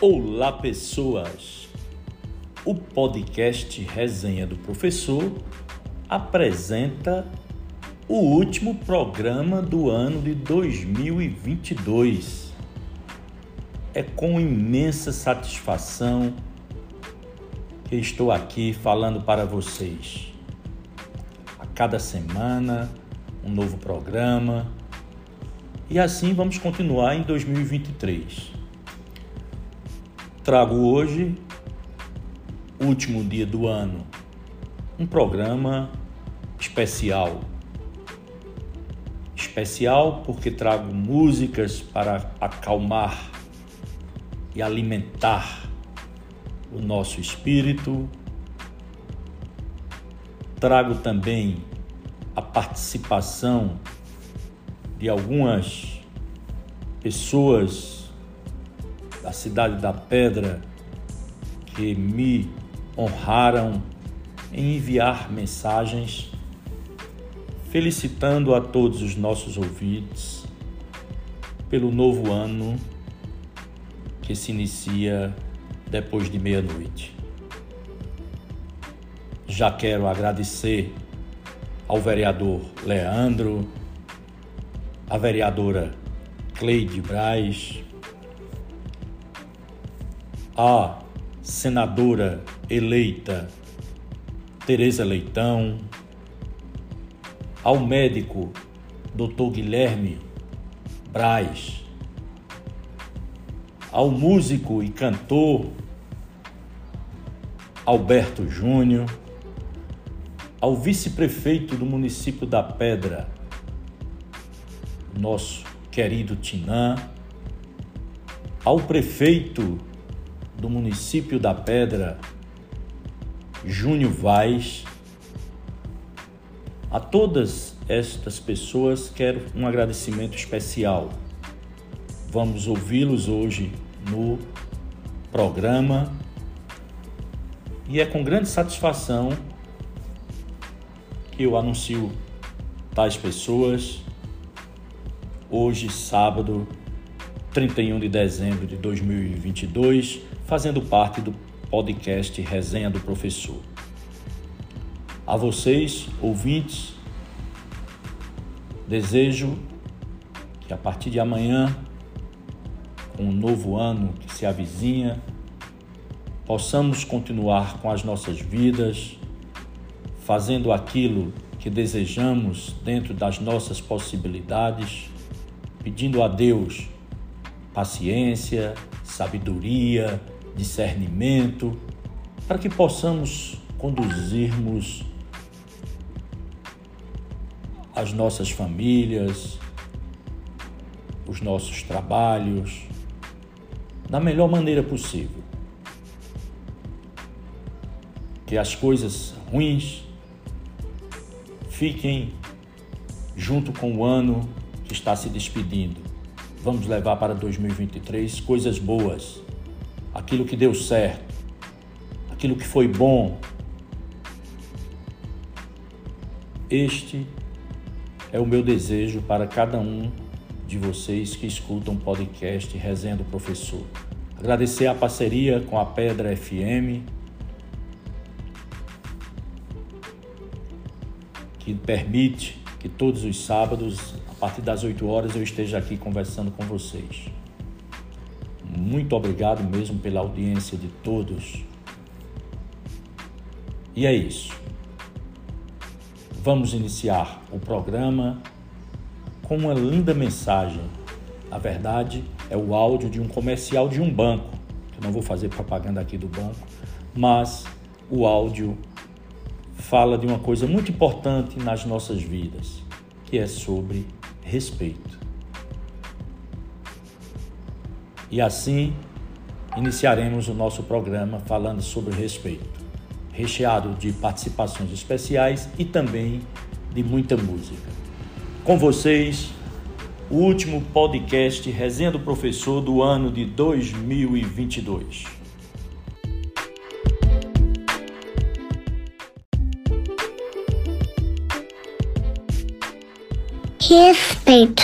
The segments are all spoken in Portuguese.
Olá, pessoas! O podcast Resenha do Professor apresenta o último programa do ano de 2022. É com imensa satisfação que estou aqui falando para vocês. A cada semana, um novo programa. E assim vamos continuar em 2023. Trago hoje, último dia do ano, um programa especial. Especial porque trago músicas para acalmar e alimentar o nosso espírito. Trago também a participação de algumas pessoas da cidade da Pedra que me honraram em enviar mensagens felicitando a todos os nossos ouvintes pelo novo ano que se inicia depois de meia-noite. Já quero agradecer ao vereador Leandro, à vereadora Cleide Braz, a senadora eleita Tereza Leitão, ao médico Dr. Guilherme Braz, ao músico e cantor Alberto Júnior, ao vice-prefeito do município da Pedra, nosso querido Tinã, ao prefeito do município da Pedra, Júnior Vaz. A todas estas pessoas quero um agradecimento especial. Vamos ouvi-los hoje no programa e é com grande satisfação que eu anuncio tais pessoas hoje, sábado, 31 de dezembro de 2022 fazendo parte do podcast Resenha do Professor. A vocês, ouvintes, desejo que a partir de amanhã, com um novo ano que se avizinha, possamos continuar com as nossas vidas, fazendo aquilo que desejamos dentro das nossas possibilidades, pedindo a Deus paciência, sabedoria, discernimento, para que possamos conduzirmos as nossas famílias, os nossos trabalhos da melhor maneira possível. Que as coisas ruins fiquem junto com o ano que está se despedindo. Vamos levar para 2023 coisas boas aquilo que deu certo, aquilo que foi bom. Este é o meu desejo para cada um de vocês que escutam o podcast Resenha do Professor. Agradecer a parceria com a Pedra FM, que permite que todos os sábados, a partir das 8 horas, eu esteja aqui conversando com vocês. Muito obrigado mesmo pela audiência de todos. E é isso. Vamos iniciar o programa com uma linda mensagem. A verdade é o áudio de um comercial de um banco. Eu não vou fazer propaganda aqui do banco, mas o áudio fala de uma coisa muito importante nas nossas vidas, que é sobre respeito. E assim iniciaremos o nosso programa falando sobre respeito, recheado de participações especiais e também de muita música. Com vocês, o último podcast Resenha do Professor do ano de 2022. Respeito.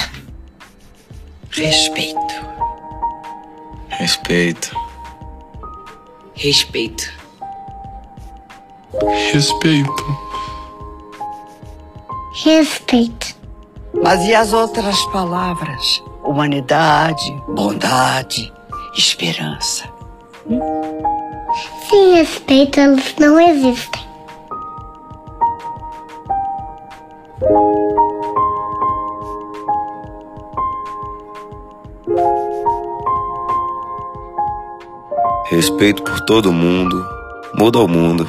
Respeito. Respeito. Respeito. Respeito. Respeito. Mas e as outras palavras? Humanidade, bondade, esperança. Sem respeito, elas não existem. Respeito por todo mundo muda o mundo.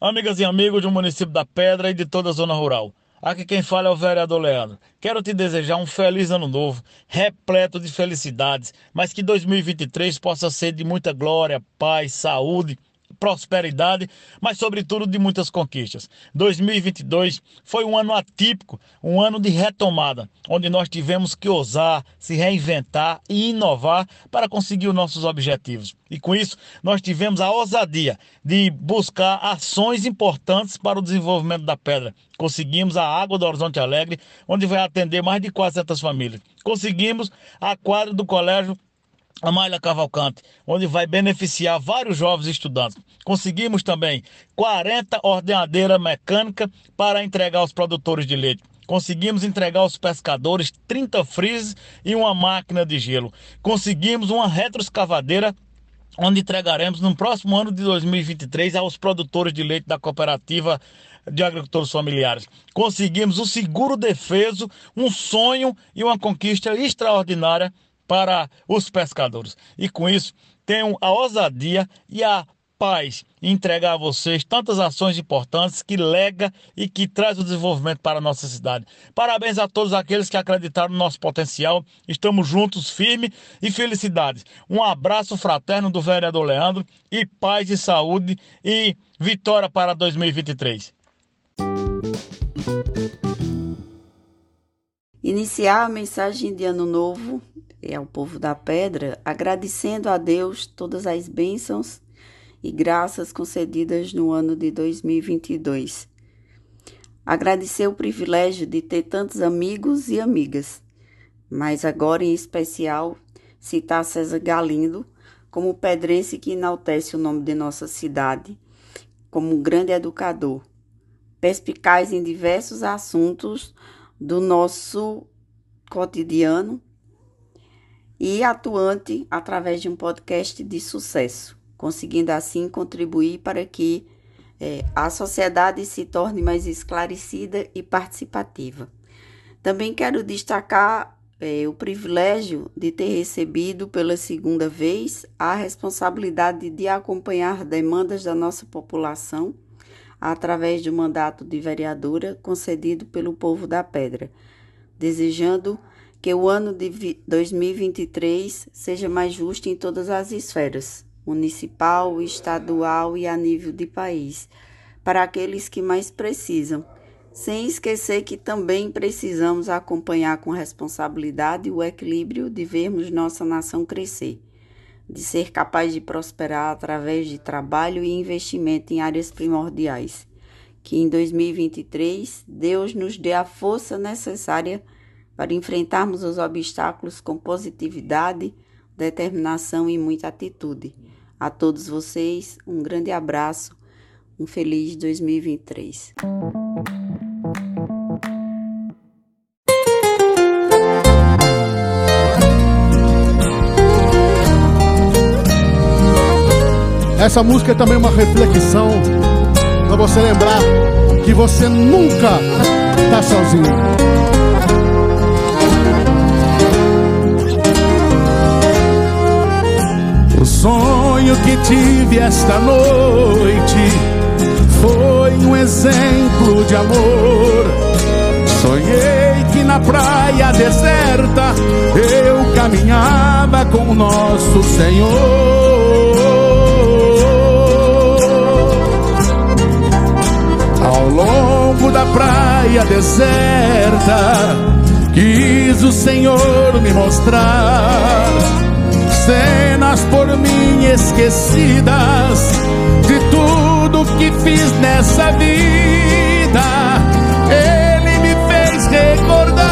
Amigas e amigos do município da Pedra e de toda a zona rural. Aqui quem fala é o vereador Leandro. Quero te desejar um feliz ano novo, repleto de felicidades, mas que 2023 possa ser de muita glória, paz, saúde prosperidade, mas sobretudo de muitas conquistas. 2022 foi um ano atípico, um ano de retomada, onde nós tivemos que ousar, se reinventar e inovar para conseguir os nossos objetivos. E com isso, nós tivemos a ousadia de buscar ações importantes para o desenvolvimento da pedra. Conseguimos a água do Horizonte Alegre, onde vai atender mais de 400 famílias. Conseguimos a quadra do colégio Amália Cavalcante, onde vai beneficiar vários jovens estudantes. Conseguimos também 40 ordenadeiras mecânicas para entregar aos produtores de leite. Conseguimos entregar aos pescadores 30 freezes e uma máquina de gelo. Conseguimos uma retroescavadeira onde entregaremos no próximo ano de 2023 aos produtores de leite da cooperativa de agricultores familiares. Conseguimos o seguro defeso, um sonho e uma conquista extraordinária para os pescadores. E com isso, tenho a ousadia e a paz em entregar a vocês tantas ações importantes que lega e que traz o desenvolvimento para a nossa cidade. Parabéns a todos aqueles que acreditaram no nosso potencial. Estamos juntos, firme e felicidades. Um abraço fraterno do vereador Leandro e paz e saúde e vitória para 2023. Iniciar a mensagem de Ano Novo é ao povo da pedra, agradecendo a Deus todas as bênçãos e graças concedidas no ano de 2022. Agradecer o privilégio de ter tantos amigos e amigas, mas agora em especial citar César Galindo como pedrense que enaltece o nome de nossa cidade, como um grande educador, perspicaz em diversos assuntos do nosso cotidiano e atuante através de um podcast de sucesso, conseguindo assim contribuir para que é, a sociedade se torne mais esclarecida e participativa. Também quero destacar é, o privilégio de ter recebido pela segunda vez a responsabilidade de acompanhar demandas da nossa população através de um mandato de vereadora concedido pelo povo da Pedra, desejando que o ano de 2023 seja mais justo em todas as esferas, municipal, estadual e a nível de país, para aqueles que mais precisam, sem esquecer que também precisamos acompanhar com responsabilidade o equilíbrio de vermos nossa nação crescer de ser capaz de prosperar através de trabalho e investimento em áreas primordiais. Que em 2023 Deus nos dê a força necessária para enfrentarmos os obstáculos com positividade, determinação e muita atitude. A todos vocês, um grande abraço, um feliz 2023. Essa música é também uma reflexão para você lembrar que você nunca está sozinho. O sonho que tive esta noite foi um exemplo de amor. Sonhei que na praia deserta eu caminhava com o nosso Senhor. Ao longo da praia deserta, quis o Senhor me mostrar cenas por mim esquecidas de tudo que fiz nessa vida. Ele me fez recordar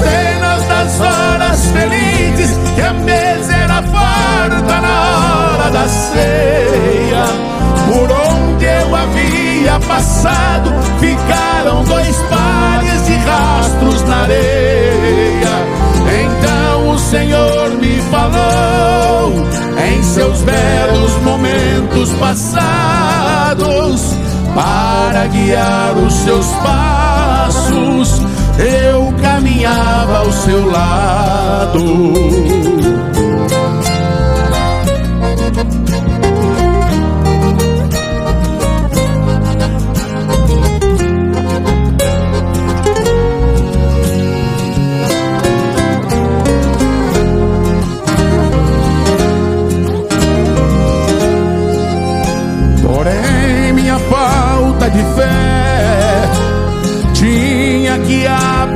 cenas das horas felizes que a mesa era farta na hora da ceia. Por onde eu havia passado, ficaram dois pares rastros na areia. Então o Senhor me falou em seus belos momentos passados para guiar os seus passos. Eu caminhava ao seu lado.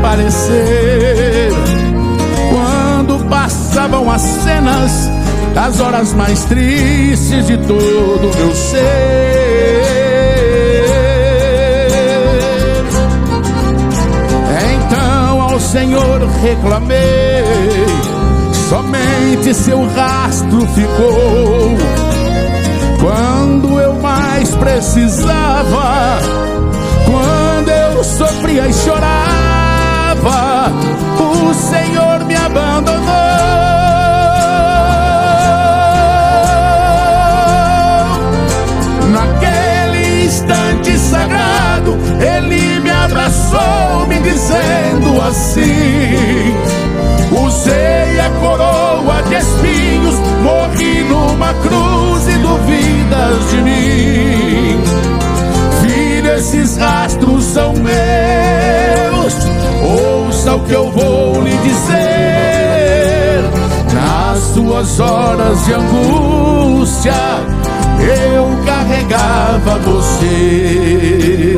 Aparecer quando passavam as cenas das horas mais tristes de todo meu ser. Então ao Senhor reclamei, somente seu rastro ficou quando eu mais precisava, quando eu sofria e chorava, o Senhor me abandonou. Naquele instante sagrado, Ele me abraçou, me dizendo assim: Usei a coroa de espinhos, morri numa cruz e duvidas de mim. Filho, esses rastros são meus. Ouça o que eu vou lhe dizer. Nas suas horas de angústia, eu carregava você.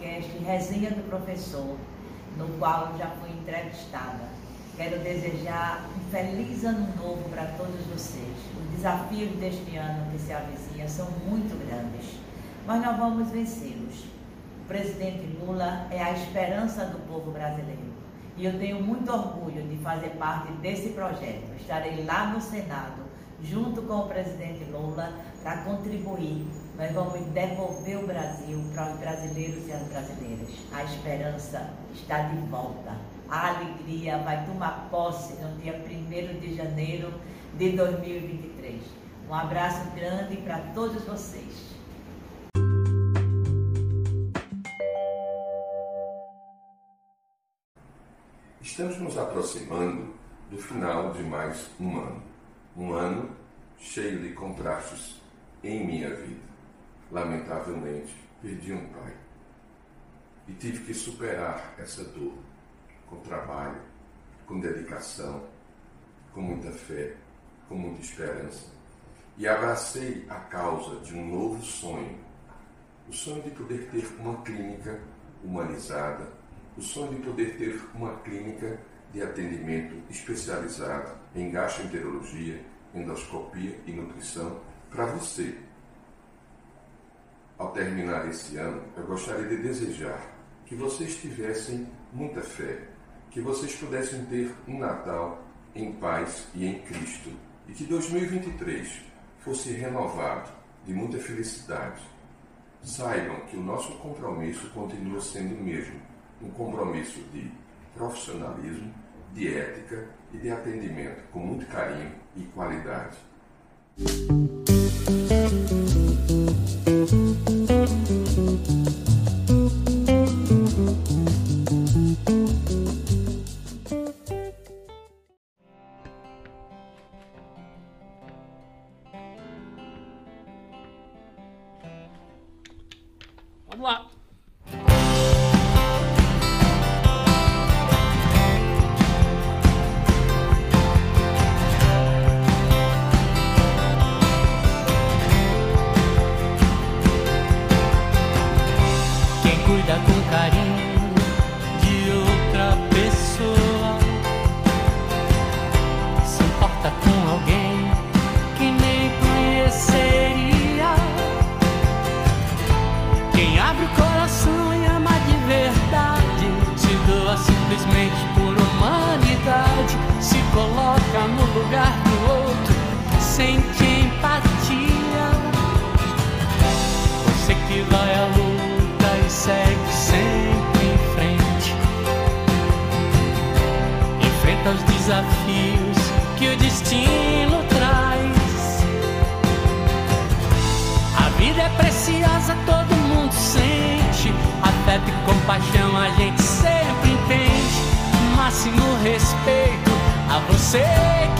Podcast Resenha do Professor, no qual já fui entrevistada. Quero desejar um feliz ano novo para todos vocês. Os desafios deste ano que se avizinha são muito grandes, mas nós vamos vencê-los. O presidente Lula é a esperança do povo brasileiro e eu tenho muito orgulho de fazer parte desse projeto. Estarei lá no Senado, junto com o presidente Lula, para contribuir nós vamos devolver o Brasil para os brasileiros e as brasileiras. A esperança está de volta. A alegria vai tomar posse no dia 1 de janeiro de 2023. Um abraço grande para todos vocês. Estamos nos aproximando do final de mais um ano. Um ano cheio de contrastes em minha vida lamentavelmente, perdi um pai. E tive que superar essa dor com trabalho, com dedicação, com muita fé, com muita esperança. E abracei a causa de um novo sonho. O sonho de poder ter uma clínica humanizada, o sonho de poder ter uma clínica de atendimento especializado em gastroenterologia, endoscopia e nutrição para você, ao terminar esse ano, eu gostaria de desejar que vocês tivessem muita fé, que vocês pudessem ter um Natal em paz e em Cristo, e que 2023 fosse renovado de muita felicidade. Saibam que o nosso compromisso continua sendo o mesmo, um compromisso de profissionalismo, de ética e de atendimento com muito carinho e qualidade. Thank you. Desafios que o destino traz. A vida é preciosa, todo mundo sente. Afeto e compaixão a gente sempre entende. Máximo respeito a você que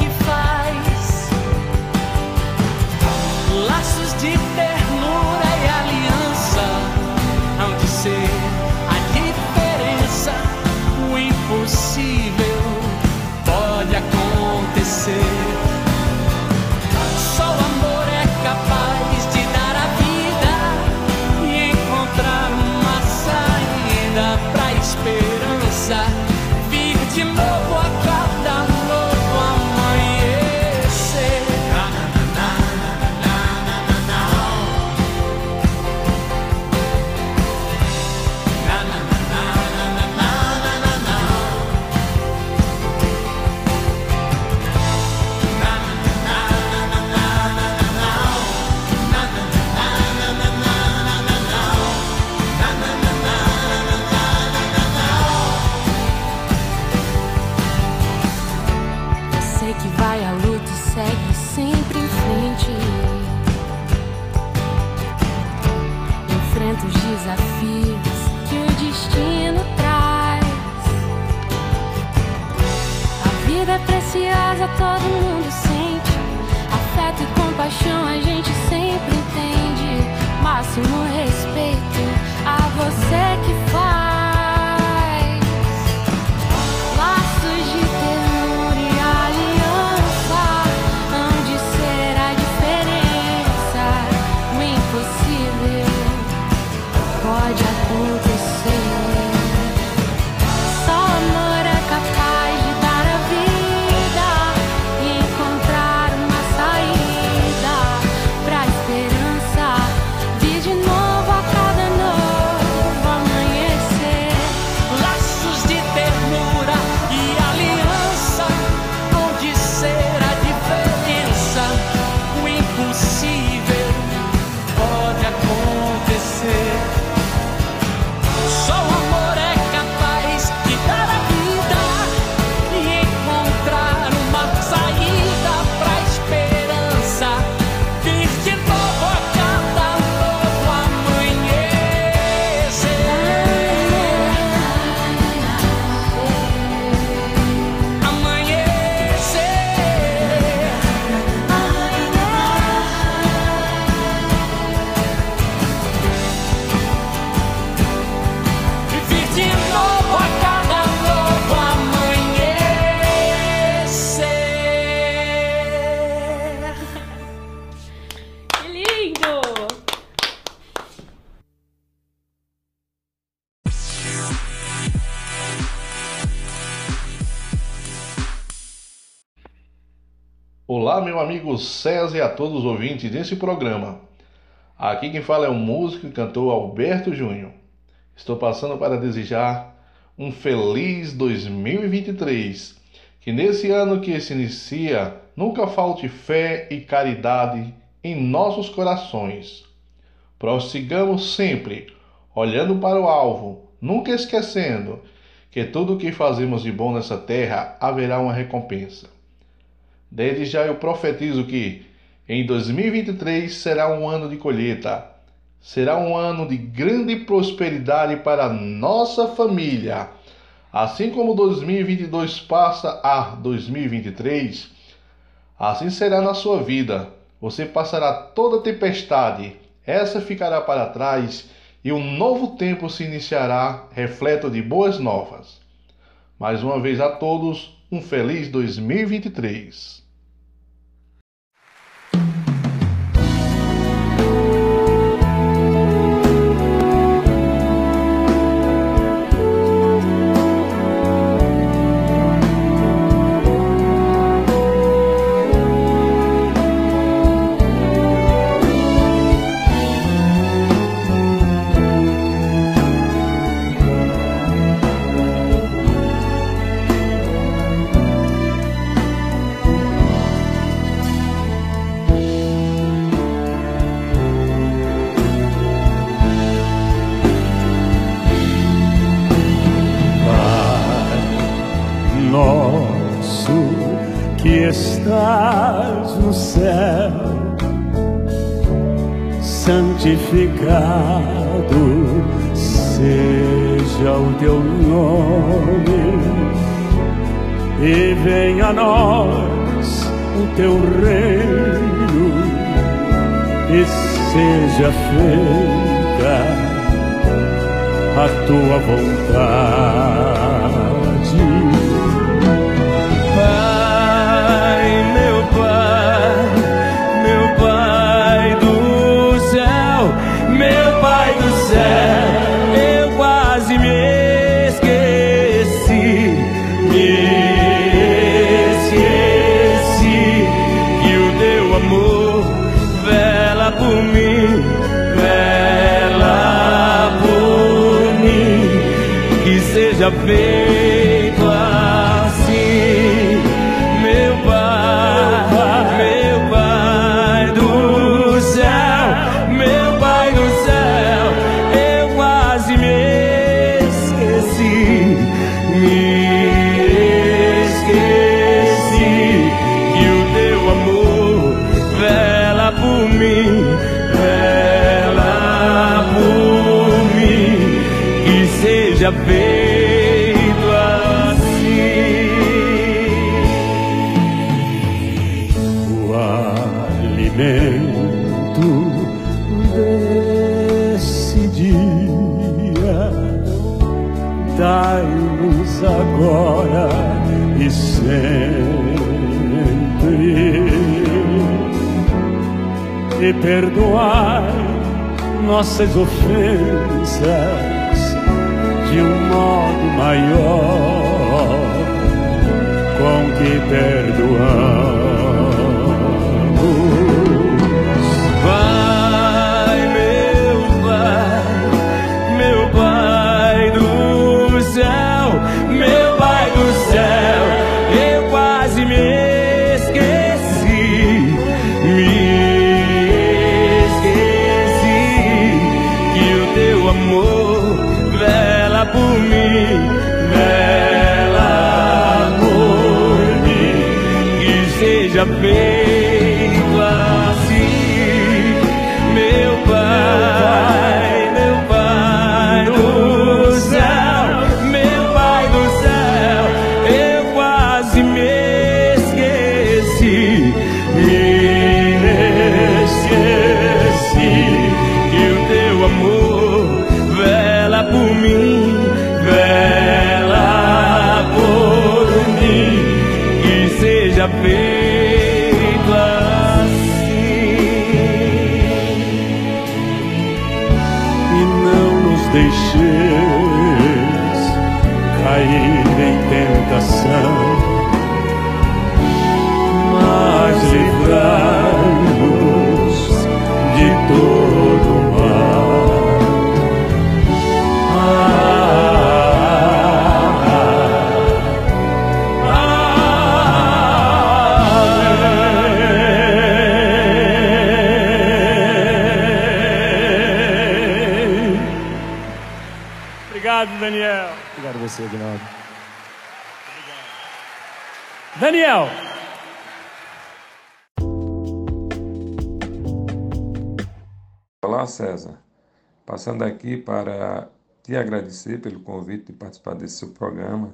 Olá, meu amigo César e a todos os ouvintes desse programa. Aqui quem fala é o músico e cantor Alberto Júnior. Estou passando para desejar um feliz 2023. Que nesse ano que se inicia nunca falte fé e caridade em nossos corações. Prossigamos sempre olhando para o alvo, nunca esquecendo que tudo o que fazemos de bom nessa terra haverá uma recompensa. Desde já eu profetizo que em 2023 será um ano de colheita, será um ano de grande prosperidade para nossa família. Assim como 2022 passa a 2023, assim será na sua vida. Você passará toda tempestade, essa ficará para trás e um novo tempo se iniciará, repleto de boas novas. Mais uma vez a todos, um feliz 2023. Santificado seja o teu nome, e venha a nós o teu reino, e seja feita a tua vontade. Que seja agora e sempre e perdoai nossas ofensas de um modo maior com que perdoamos. Seja feito você, Aguinaldo. Daniel. Olá, César. Passando aqui para te agradecer pelo convite de participar desse seu programa,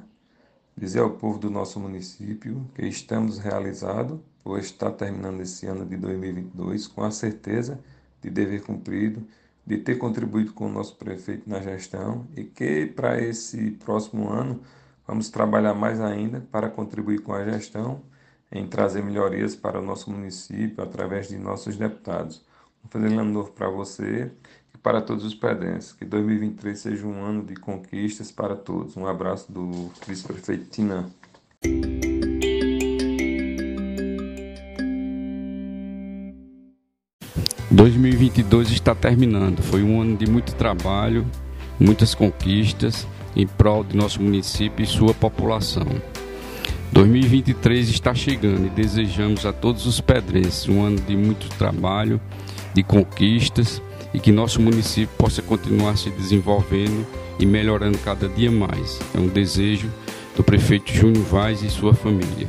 dizer ao povo do nosso município que estamos realizados por estar terminando esse ano de 2022 com a certeza de dever cumprido, de ter contribuído com o nosso prefeito na gestão e que para esse próximo ano vamos trabalhar mais ainda para contribuir com a gestão em trazer melhorias para o nosso município através de nossos deputados. Um feliz ano novo para você e para todos os pedrenses. Que 2023 seja um ano de conquistas para todos. Um abraço do vice-prefeito Tinan. 2022 está terminando. Foi um ano de muito trabalho, muitas conquistas em prol de nosso município e sua população. 2023 está chegando e desejamos a todos os pedrenses um ano de muito trabalho, de conquistas e que nosso município possa continuar se desenvolvendo e melhorando cada dia mais. É um desejo do prefeito Júnior Vaz e sua família.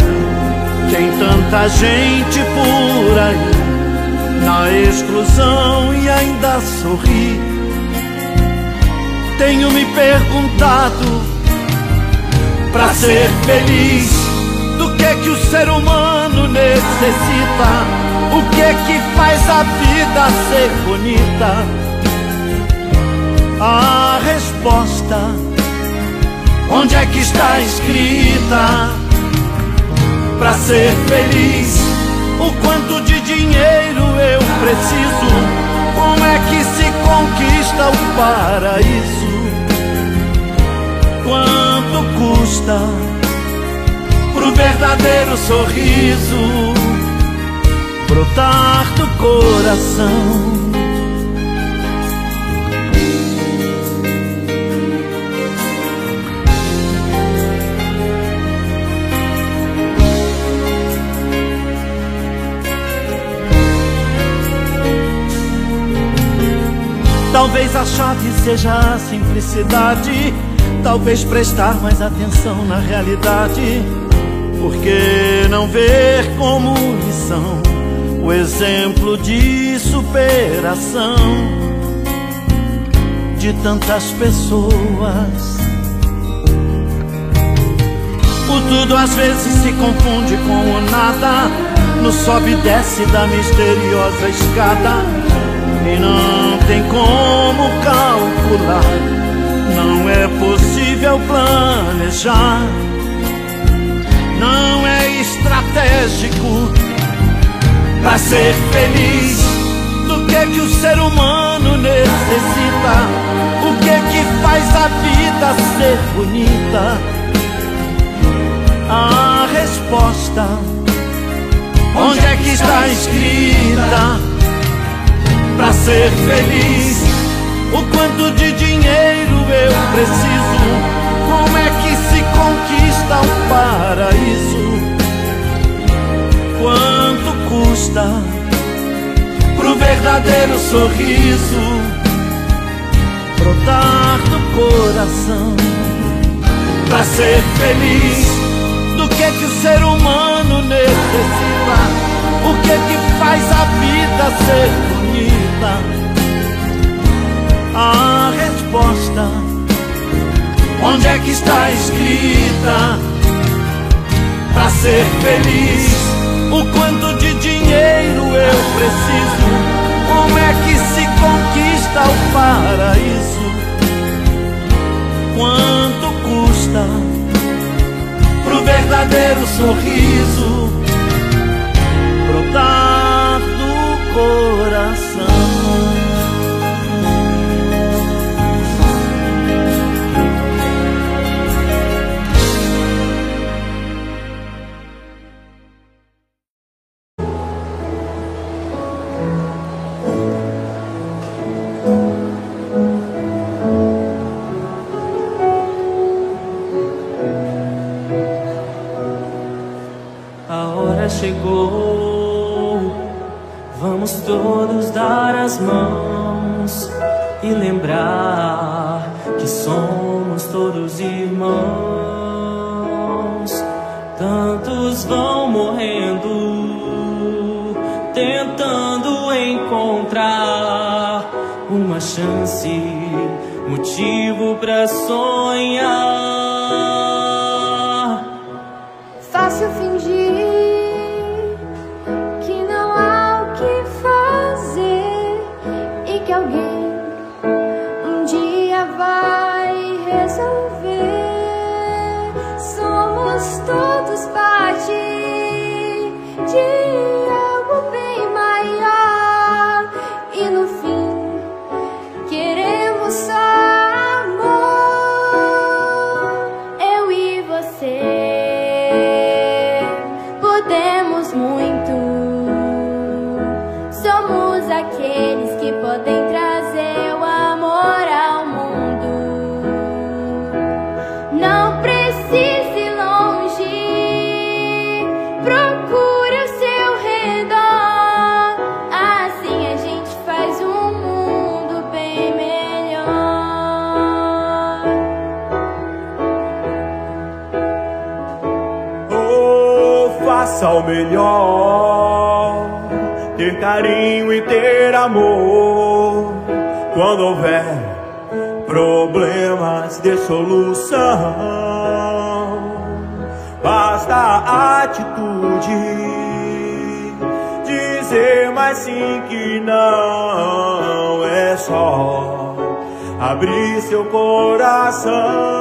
Tem tanta gente por aí na exclusão e ainda sorri. Tenho me perguntado para ser feliz do que que o ser humano necessita, o que que faz a vida ser bonita. A resposta onde é que está escrita? Para ser feliz. O quanto de dinheiro eu preciso? Como é que se conquista o paraíso? Quanto custa pro verdadeiro sorriso brotar do coração? Talvez a chave seja a simplicidade, talvez prestar mais atenção na realidade. Porque não ver como lição o exemplo de superação de tantas pessoas? O tudo às vezes se confunde com o nada, no sobe e desce da misteriosa escada e não tem como calcular, não é possível planejar, não é estratégico para ser feliz. Do que que o ser humano necessita? O que que faz a vida ser bonita? A resposta, onde é que está escrita? Para ser feliz. O quanto de dinheiro eu preciso? Como é que se conquista o paraíso? Quanto custa pro verdadeiro sorriso brotar do coração? Para ser feliz, do que que o ser humano necessita? O que que faz a vida ser bonita a resposta. Onde é que está escrita para ser feliz? O quanto de dinheiro eu preciso? Como é que se conquista o paraíso? Quanto custa pro verdadeiro sorriso brotar abrir seu coração.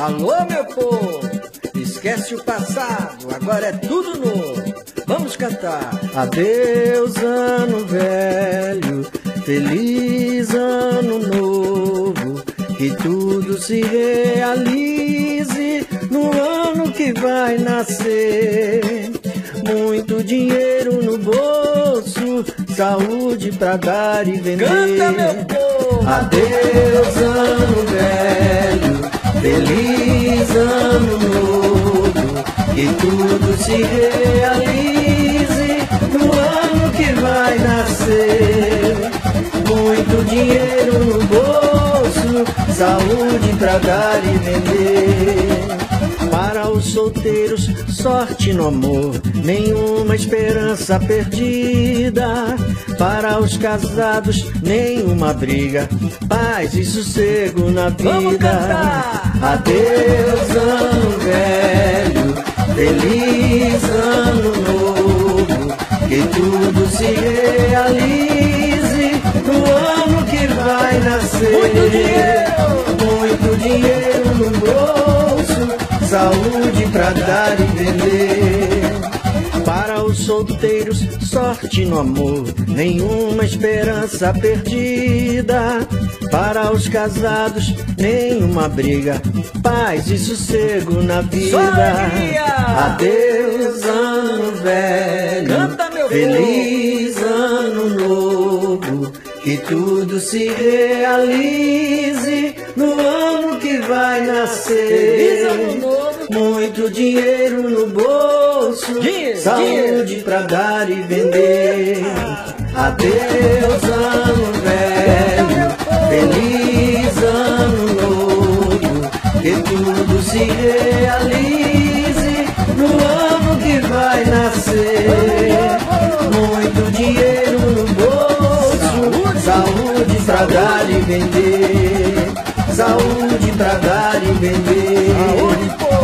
Alô, meu povo! Esquece o passado, agora é tudo novo. Vamos cantar. Adeus, ano velho, feliz ano novo. Que tudo se realize no ano que vai nascer. Muito dinheiro no bolso, saúde pra dar e vender. Canta, meu povo! Adeus, ano velho, feliz ano novo. Que tudo se realize no ano que vai nascer. Muito dinheiro no bolso, saúde pra dar e vender. Para os solteiros, sorte no amor, nenhuma esperança perdida. Para os casados, nenhuma briga, paz e sossego na vida. Adeus, ano velho, feliz ano novo. Que tudo se realize no ano que vai nascer. Muito dinheiro, saúde pra dar e vender. Para os solteiros, sorte no amor, nenhuma esperança perdida. Para os casados, nenhuma briga, paz e sossego na vida. Adeus, ano velho, feliz ano novo. Que tudo se realize no ano que vai nascer. Muito dinheiro no bolso, dinheiro, saúde dinheiro. pra dar e vender. Adeus, ano velho, feliz ano novo. Que tudo se realize no ano que vai nascer. Muito dinheiro no bolso, saúde pra dar e vender. Saúde pra dar e vender.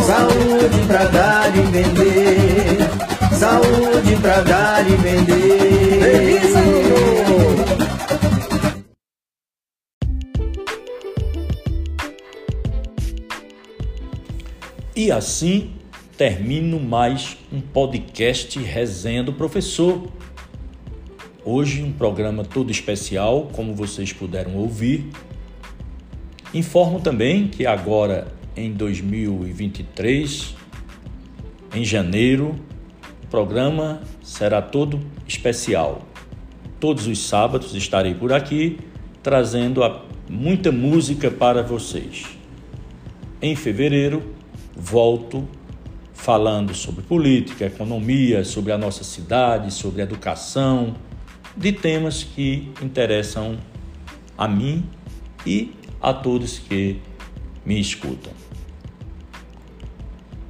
Saúde pra dar e vender. Saúde pra dar e vender. E assim termino mais um podcast Resenha do Professor. Hoje um programa todo especial, como vocês puderam ouvir, Informo também que agora em 2023, em janeiro, o programa será todo especial. Todos os sábados estarei por aqui trazendo muita música para vocês. Em fevereiro, volto falando sobre política, economia, sobre a nossa cidade, sobre educação, de temas que interessam a mim e a todos que me escutam.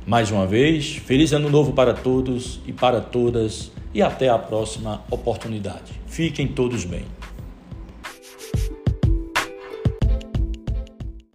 Mais uma vez, feliz ano novo para todos e para todas e até a próxima oportunidade. Fiquem todos bem.